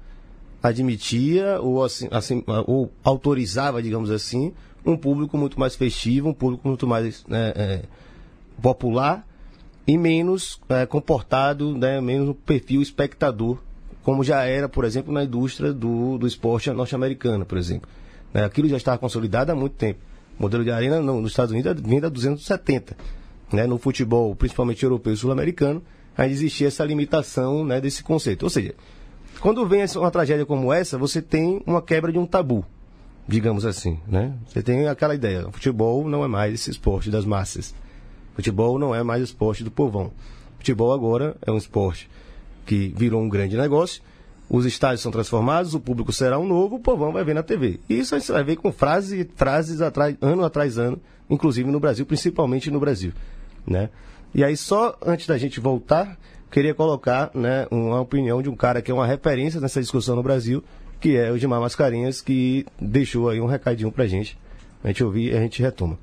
admitia ou, assim, assim, ou autorizava, digamos assim, um público muito mais festivo, um público muito mais né, é, popular e menos é, comportado, né, menos perfil espectador, como já era, por exemplo, na indústria do, do esporte norte-americano, por exemplo. Né, aquilo já estava consolidado há muito tempo. O modelo de arena nos Estados Unidos vem da 270 né, no futebol, principalmente europeu e sul-americano, ainda existia essa limitação né, desse conceito. Ou seja, quando vem uma tragédia como essa, você tem uma quebra de um tabu, digamos assim. Né? Você tem aquela ideia: o futebol não é mais esse esporte das massas. Futebol não é mais esporte do povão. Futebol agora é um esporte que virou um grande negócio. Os estádios são transformados, o público será um novo, o povão vai ver na TV. E isso a gente vai ver com frases, frases atrás, ano atrás ano, inclusive no Brasil, principalmente no Brasil né? E aí, só antes da gente voltar, queria colocar né, uma opinião de um cara que é uma referência nessa discussão no Brasil, que é o Gilmar Mascarinhas, que deixou aí um recadinho pra gente. A gente ouvir e a gente retoma.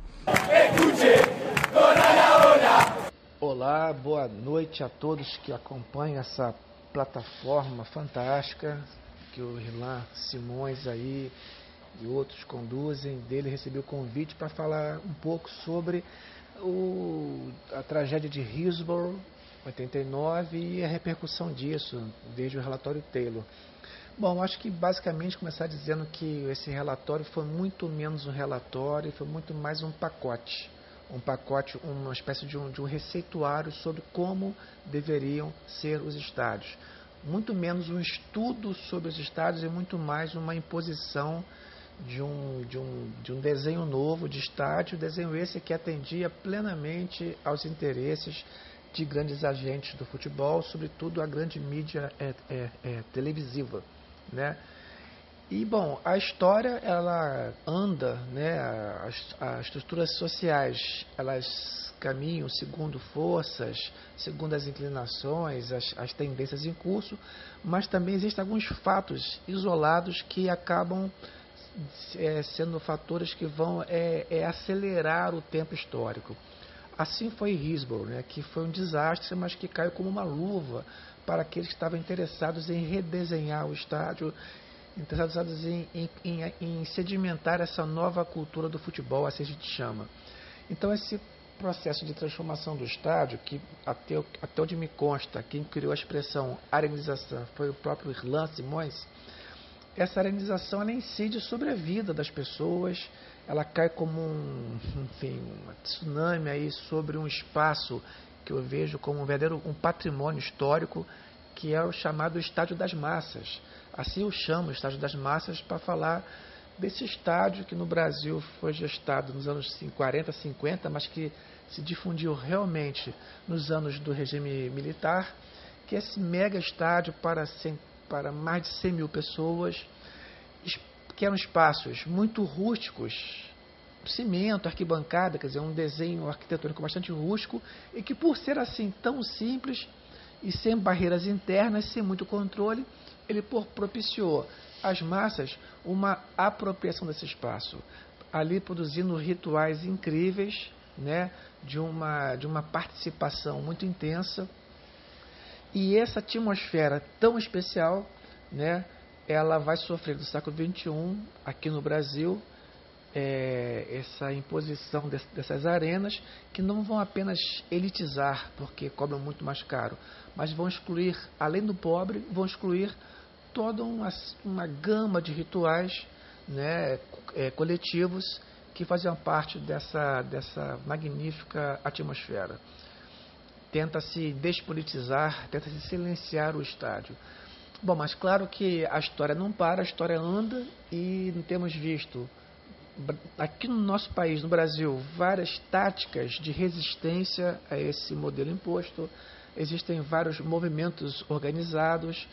Olá, boa noite a todos que acompanham essa plataforma fantástica que o Rilan Simões aí e outros conduzem. Dele recebeu o convite para falar um pouco sobre o, a tragédia de Hillsborough, 89, e a repercussão disso, desde o relatório Taylor. Bom, acho que basicamente começar dizendo que esse relatório foi muito menos um relatório, foi muito mais um pacote. Um pacote, uma espécie de um, de um receituário sobre como deveriam ser os estádios. Muito menos um estudo sobre os estádios e muito mais uma imposição de um, de um, de um desenho novo de estádio, desenho esse que atendia plenamente aos interesses de grandes agentes do futebol, sobretudo a grande mídia é, é, é, televisiva, né? E bom, a história ela anda, né? As, as estruturas sociais elas caminham segundo forças, segundo as inclinações, as, as tendências em curso, mas também existem alguns fatos isolados que acabam é, sendo fatores que vão é, é, acelerar o tempo histórico. Assim foi Hillsborough, né, que foi um desastre, mas que caiu como uma luva para aqueles que estavam interessados em redesenhar o estádio, interessados em, em, em, em sedimentar essa nova cultura do futebol, assim a gente chama. Então esse processo de transformação do estádio, que até, até onde me consta, quem criou a expressão arenização foi o próprio Irlan Simões, essa arenização ela incide sobre a vida das pessoas, ela cai como um, enfim, um tsunami aí sobre um espaço que eu vejo como um verdadeiro um patrimônio histórico, que é o chamado Estádio das Massas. Assim eu chamo o Estádio das Massas para falar desse estádio que no Brasil foi gestado nos anos 40, 50, mas que se difundiu realmente nos anos do regime militar, que é esse mega estádio para, 100, para mais de 100 mil pessoas, que eram espaços muito rústicos, cimento, arquibancada, quer dizer, um desenho arquitetônico bastante rústico, e que por ser assim tão simples e sem barreiras internas, sem muito controle, ele propiciou às massas uma apropriação desse espaço, ali produzindo rituais incríveis, né, de uma, de uma participação muito intensa. E essa atmosfera tão especial, né, ela vai sofrer do século XXI, aqui no Brasil, é, essa imposição dessas arenas, que não vão apenas elitizar, porque cobram muito mais caro, mas vão excluir, além do pobre, vão excluir toda uma, uma gama de rituais né, é, coletivos que faziam parte dessa, dessa magnífica atmosfera. Tenta-se despolitizar, tenta-se silenciar o estádio. Bom, mas claro que a história não para, a história anda e temos visto aqui no nosso país, no Brasil, várias táticas de resistência a esse modelo imposto. Existem vários movimentos organizados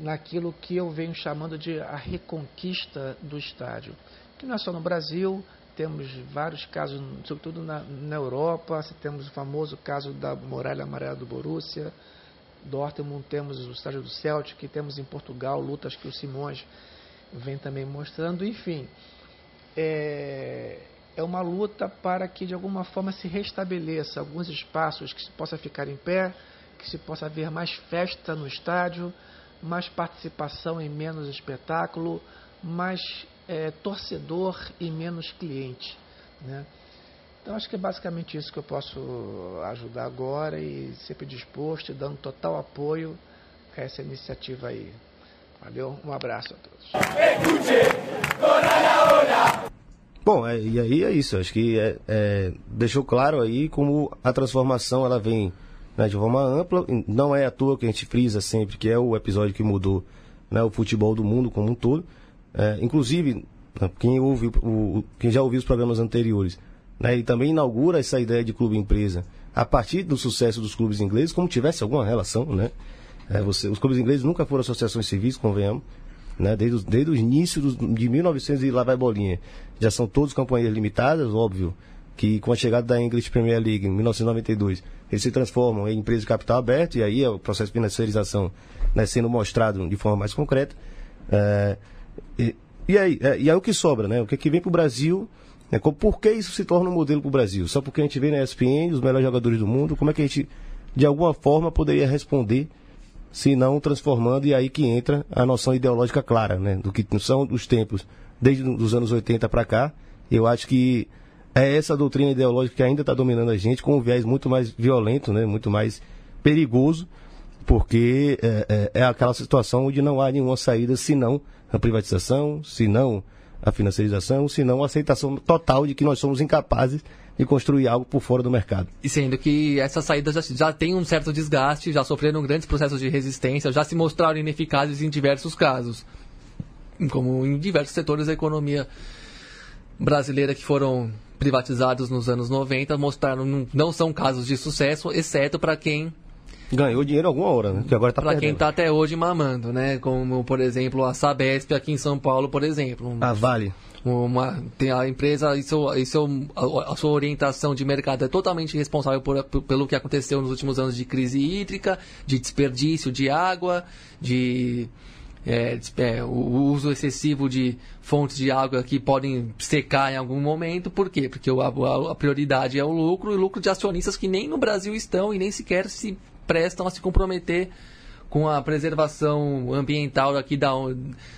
naquilo que eu venho chamando de a reconquista do estádio, que não é só no Brasil, temos vários casos, sobretudo na, na Europa, temos o famoso caso da muralha amarela do Borussia, Dortmund, temos o estádio do Celtic, temos em Portugal lutas que o Simões vem também mostrando, enfim, é, é uma luta para que de alguma forma se restabeleça alguns espaços que se possa ficar em pé, que se possa ver mais festa no estádio, mais participação e menos espetáculo, mais é, torcedor e menos cliente. Né? Então acho que é basicamente isso que eu posso ajudar agora e sempre disposto e dando total apoio a essa iniciativa aí. Valeu, um abraço a todos. Bom, é, e aí é isso. Acho que é, é, deixou claro aí como a transformação ela vem né, de forma ampla. Não é à toa que a gente frisa sempre que é o episódio que mudou né, o futebol do mundo como um todo. É, inclusive, né, quem, ouve, o, quem já ouviu os programas anteriores, né, ele também inaugura essa ideia de clube-empresa a partir do sucesso dos clubes ingleses, como tivesse alguma relação. Né? É, você, os clubes ingleses nunca foram associações civis, convenhamos. Né, desde, desde o início dos, de 1900 e lá vai bolinha. Já são todos companhias limitadas, óbvio que com a chegada da English Premier League em 1992, eles se transformam em empresas de capital aberto e aí é o processo de financiarização né, sendo mostrado de forma mais concreta. É, e, e, aí, é, e aí o que sobra, né? O que, é que vem para o Brasil? Né, por que isso se torna um modelo para o Brasil? Só porque a gente vê na ESPN os melhores jogadores do mundo, como é que a gente, de alguma forma, poderia responder, se não transformando, e aí que entra a noção ideológica clara, né? Do que são os tempos desde os anos 80 para cá. Eu acho que é essa doutrina ideológica que ainda está dominando a gente, com um viés muito mais violento, né? muito mais perigoso, porque é, é, é, aquela situação onde não há nenhuma saída senão a privatização, senão a financiarização, senão a aceitação total de que nós somos incapazes de construir algo por fora do mercado. E sendo que essas saídas já, já têm um certo desgaste, já sofreram grandes processos de resistência, já se mostraram ineficazes em diversos casos, como em diversos setores da economia brasileira que foram privatizados nos anos 90 mostraram não são casos de sucesso, exceto para quem ganhou dinheiro alguma hora, né? Que agora tá Para quem está até hoje mamando, né? Como, por exemplo, a Sabesp aqui em São Paulo, por exemplo. A Vale. Uma, tem a empresa, isso, isso, a, a sua orientação de mercado é totalmente responsável por, por, pelo que aconteceu nos últimos anos de crise hídrica, de desperdício de água, de é, é, o uso excessivo de fontes de água que podem secar em algum momento. Por quê? Porque a, a, prioridade é o lucro e o lucro de acionistas que nem no Brasil estão e nem sequer se prestam a se comprometer com a preservação ambiental aqui da,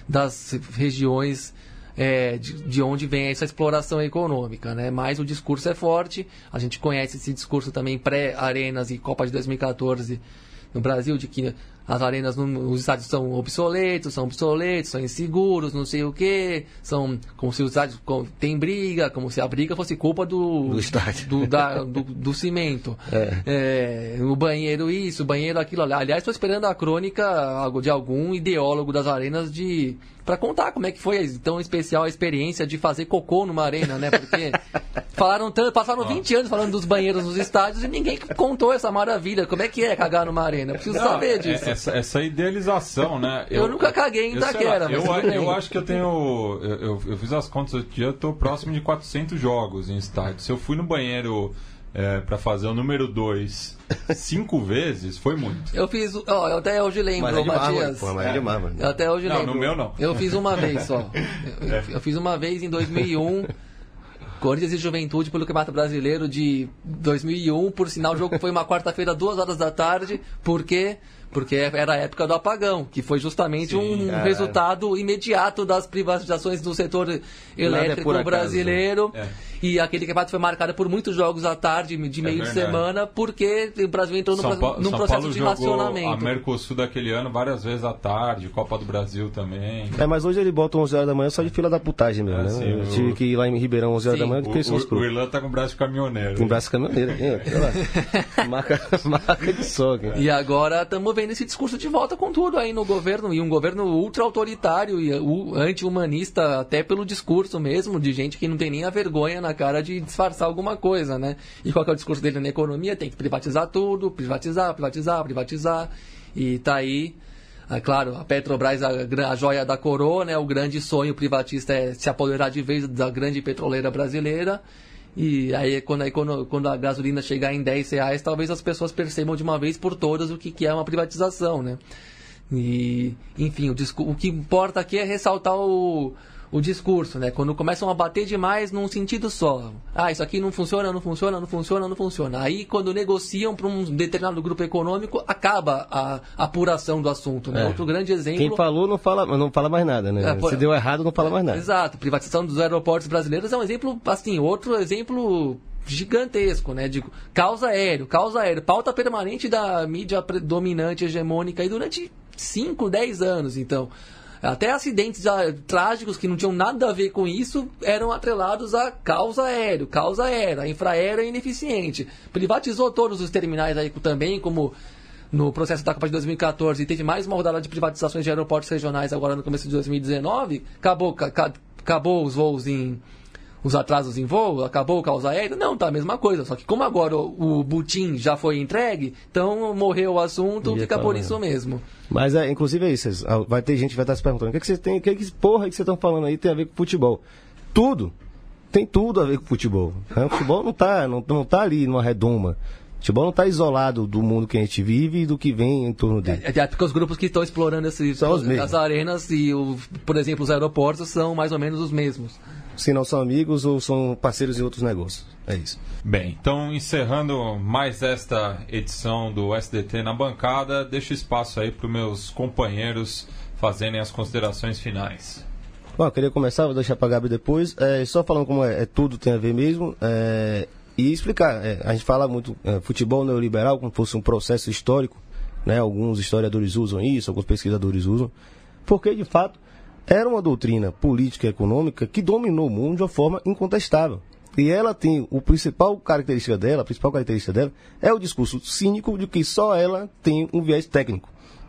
das regiões é, de, de, onde vem essa exploração econômica, né? Mas o discurso é forte, a gente conhece esse discurso também pré-arenas e Copa de 2014 no Brasil, de que as arenas nos estádios são obsoletos, são obsoletos, são inseguros, não sei o que, são como se os estádios tem briga, como se a briga fosse culpa do do estádio, do, da, do, do cimento. É. É, o banheiro isso, o banheiro aquilo. Aliás, estou esperando a crônica de algum ideólogo das arenas de para contar como é que foi tão especial a experiência de fazer cocô numa arena, né? Porque falaram tanto, passaram 20 anos falando dos banheiros nos estádios e ninguém contou essa maravilha. Como é que é cagar numa arena? Eu preciso não, saber disso. É, essa, essa, idealização, né? Eu, eu nunca caguei em Itaquera, eu, eu, eu, acho que eu tenho. Eu, eu, fiz as contas outro dia, eu tô próximo de 400 jogos em estádio. Se eu fui no banheiro é, para fazer o número 2 cinco vezes, foi muito. Eu fiz, ó, eu até hoje lembro, mas é Matias. Pô, mas é de mármore. Eu até hoje não, lembro. No meu não. Eu fiz uma vez só. Eu, é. eu fiz uma vez em 2001. Corinthians e Juventude pelo Campeonato Brasileiro de 2001. Por sinal, o jogo foi uma quarta-feira, duas horas da tarde. Porque porque era a época do apagão, que foi justamente Sim, um é. resultado imediato das privatizações do setor é elétrico é brasileiro. É. E aquele campeonato foi marcado por muitos jogos à tarde, de meio de semana, porque o Brasil entrou num, pa num processo Paulo de racionamento. A Mercosul daquele ano várias vezes à tarde, Copa do Brasil também. É, mas hoje ele bota 11 horas da manhã só de fila da putagem mesmo, é, né? Sim, eu tive que ir lá em Ribeirão 11 horas Sim. da manhã que pensou o, o, o Irlanda tá com o braço de caminhoneiro. Com o braço de caminhoneiro, marca, marca de soco. E agora estamos vendo esse discurso de volta com tudo aí no governo, e um governo ultra autoritário e anti-humanista, até pelo discurso mesmo, de gente que não tem nem a vergonha na cara de disfarçar alguma coisa, né? E qual é o discurso dele na economia? Tem que privatizar tudo, privatizar, privatizar, privatizar. E tá aí. É claro, a Petrobras, a, a joia da coroa, né? O grande sonho privatista é se apoderar de vez da grande petroleira brasileira. E aí, quando a, quando a gasolina chegar em 10 reais, talvez as pessoas percebam de uma vez por todas o que, que é uma privatização, né? E, enfim, o, o que importa aqui é ressaltar o, o discurso, né? Quando começam a bater demais num sentido só. Ah, isso aqui não funciona, não funciona, não funciona, não funciona. Aí, quando negociam para um determinado grupo econômico, acaba a apuração do assunto, né? É. Outro grande exemplo... Quem falou não fala, não fala mais nada, né? É, por... Se deu errado, não fala mais nada. Exato. Privatização dos aeroportos brasileiros é um exemplo, assim, outro exemplo gigantesco, né? De causa aéreo, causa aéreo, pauta permanente da mídia dominante hegemônica aí durante 5, 10 anos, então. Até acidentes ah, trágicos que não tinham nada a ver com isso eram atrelados a causa aéreo, causa aérea, infraero é ineficiente. Privatizou todos os terminais aí também, como no processo da Copa de 2014 e teve mais uma rodada de privatizações de aeroportos regionais agora no começo de 2019, acabou, acabou os voos em os atrasos em voo, acabou o caos aéreo? Não, tá a mesma coisa. Só que como agora o, o Butim já foi entregue, então morreu o assunto, e fica por isso mesmo. Mas é, inclusive é isso. Vai ter gente que vai estar se perguntando, o que, é que você tem, o que, é que porra que vocês estão falando aí tem a ver com futebol? Tudo. Tem tudo a ver com futebol. Né? O futebol não está não, não tá ali numa redoma. O futebol não está isolado do mundo que a gente vive e do que vem em torno dele. É, é porque os grupos que estão explorando esse, as arenas e, o, por exemplo, os aeroportos são mais ou menos os mesmos se não são amigos ou são parceiros em outros negócios. É isso. Bem, então encerrando mais esta edição do SDT na bancada, deixo espaço aí para os meus companheiros fazerem as considerações finais. Bom, eu queria começar, vou deixar para a Gabi depois. É, só falando como é, é, tudo tem a ver mesmo. É, e explicar, é, a gente fala muito é, futebol neoliberal como fosse um processo histórico, né? alguns historiadores usam isso, alguns pesquisadores usam, porque de fato era uma doutrina política e econômica que dominou o mundo de uma forma incontestável. E ela tem o principal característica dela, a principal característica dela é o discurso cínico de que só ela tem um viés técnico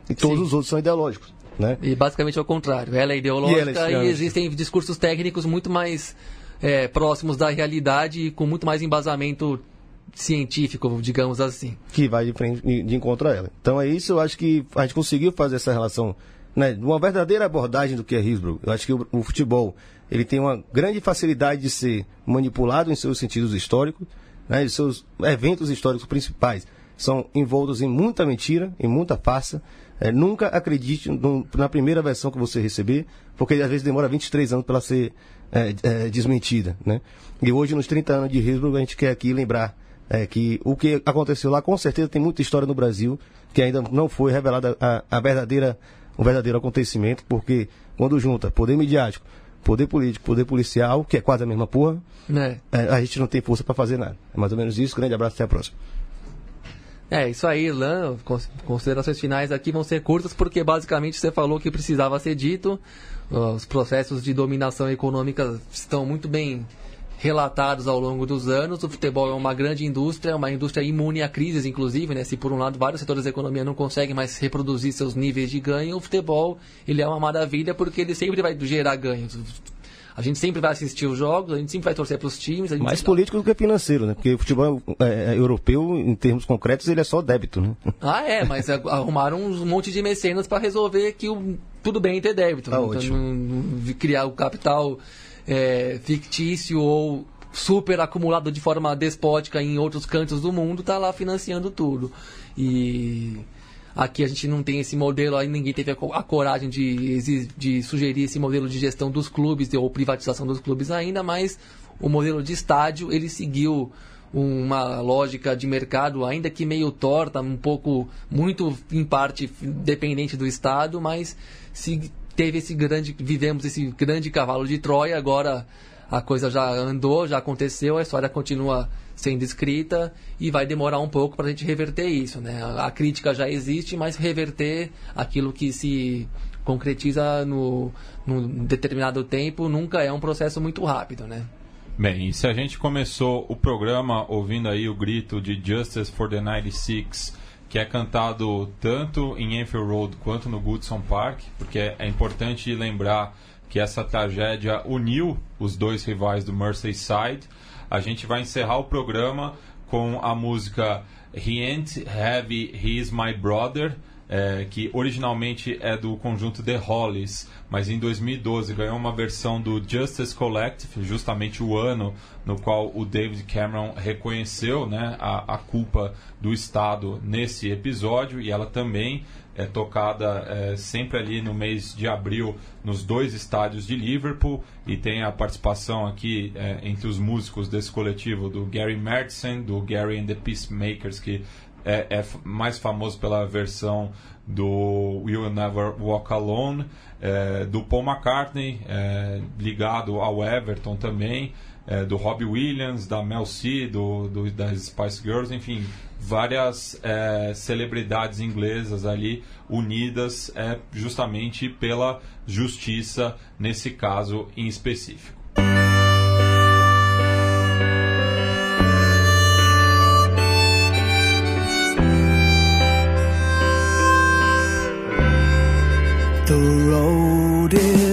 e todos Sim. os outros são ideológicos. Né? E basicamente ao contrário. Ela é ideológica e, ela é e existem discursos técnicos muito mais é, próximos da realidade e com muito mais embasamento científico, digamos assim. Que vai de, frente, de encontro a ela. Então é isso, eu acho que a gente conseguiu fazer essa relação né, uma verdadeira abordagem do que é Hillsborough. Eu acho que o, o, futebol ele tem uma grande facilidade de ser manipulado em seus sentidos históricos, né, em seus eventos históricos principais são envoltos em muita mentira, em muita farsa. É, nunca acredite no, na primeira versão que você receber, porque às vezes demora 23 anos para ser é, é, desmentida. Né? E hoje, nos 30 anos de Hillsborough, a gente quer aqui lembrar é, que o que aconteceu lá, com certeza, tem muita história no Brasil que ainda não foi revelada a, a verdadeira, o verdadeiro acontecimento, porque quando junta poder midiático, poder político, poder policial, que é quase a mesma porra, é. É, a gente não tem força para fazer nada. É mais ou menos isso. Grande abraço, até a próxima. É, isso aí, Lan. Considerações finais aqui vão ser curtas, porque basicamente você falou que precisava ser dito. Os processos de dominação econômica estão muito bem relatados ao longo dos anos. O futebol é uma grande indústria, uma indústria imune a crises, inclusive, né? Se por um lado vários setores da economia não conseguem mais reproduzir seus níveis de ganho, o futebol ele é uma maravilha porque ele sempre vai gerar ganhos. A gente sempre vai assistir os jogos, a gente sempre vai torcer para os times. Mais político do que financeiro, né? Porque o futebol é, é, europeu, em termos concretos, ele é só débito, né? Ah, é, mas arrumaram um monte de mecenas para resolver que o, tudo bem ter débito. Tá então, criar o capital é, fictício ou super acumulado de forma despótica em outros cantos do mundo, está lá financiando tudo. E Aqui a gente não tem esse modelo, aí ninguém teve a, coragem de, de sugerir esse modelo de gestão dos clubes ou privatização dos clubes ainda, mas o modelo de estádio ele seguiu uma lógica de mercado ainda que meio torta, um pouco muito em parte dependente do estado, mas se teve esse grande vivemos esse grande cavalo de Troia, agora a coisa já andou, já aconteceu, a história continua sendo escrita e vai demorar um pouco para a gente reverter isso. Né? A, crítica já existe, mas reverter aquilo que se concretiza no, num determinado tempo nunca é um processo muito rápido. Né? Bem, e se a gente começou o programa ouvindo aí o grito de Justice for the 96, que é cantado tanto em Enfield Road quanto no Goodson Park, porque é importante lembrar que essa tragédia uniu os dois rivais do Merseyside, a gente vai encerrar o programa com a música He Ain't Heavy, He's My Brother, é, que originalmente é do conjunto The Hollies, mas em 2012 ganhou uma versão do Justice Collective, justamente o ano no qual o David Cameron reconheceu né, a, a culpa do Estado nesse episódio, e ela também é tocada é, sempre ali no mês de abril nos dois estádios de Liverpool e tem a participação aqui é, entre os músicos desse coletivo do Gary Mertsen, do Gary and the Peacemakers, que é, é mais famoso pela versão do Will Never Walk Alone, é, do Paul McCartney, é, ligado ao Everton também, é, do Robbie Williams, da Mel C, do, do, das Spice Girls, enfim, várias é, celebridades inglesas ali unidas é, justamente pela justiça nesse caso em específico. The road is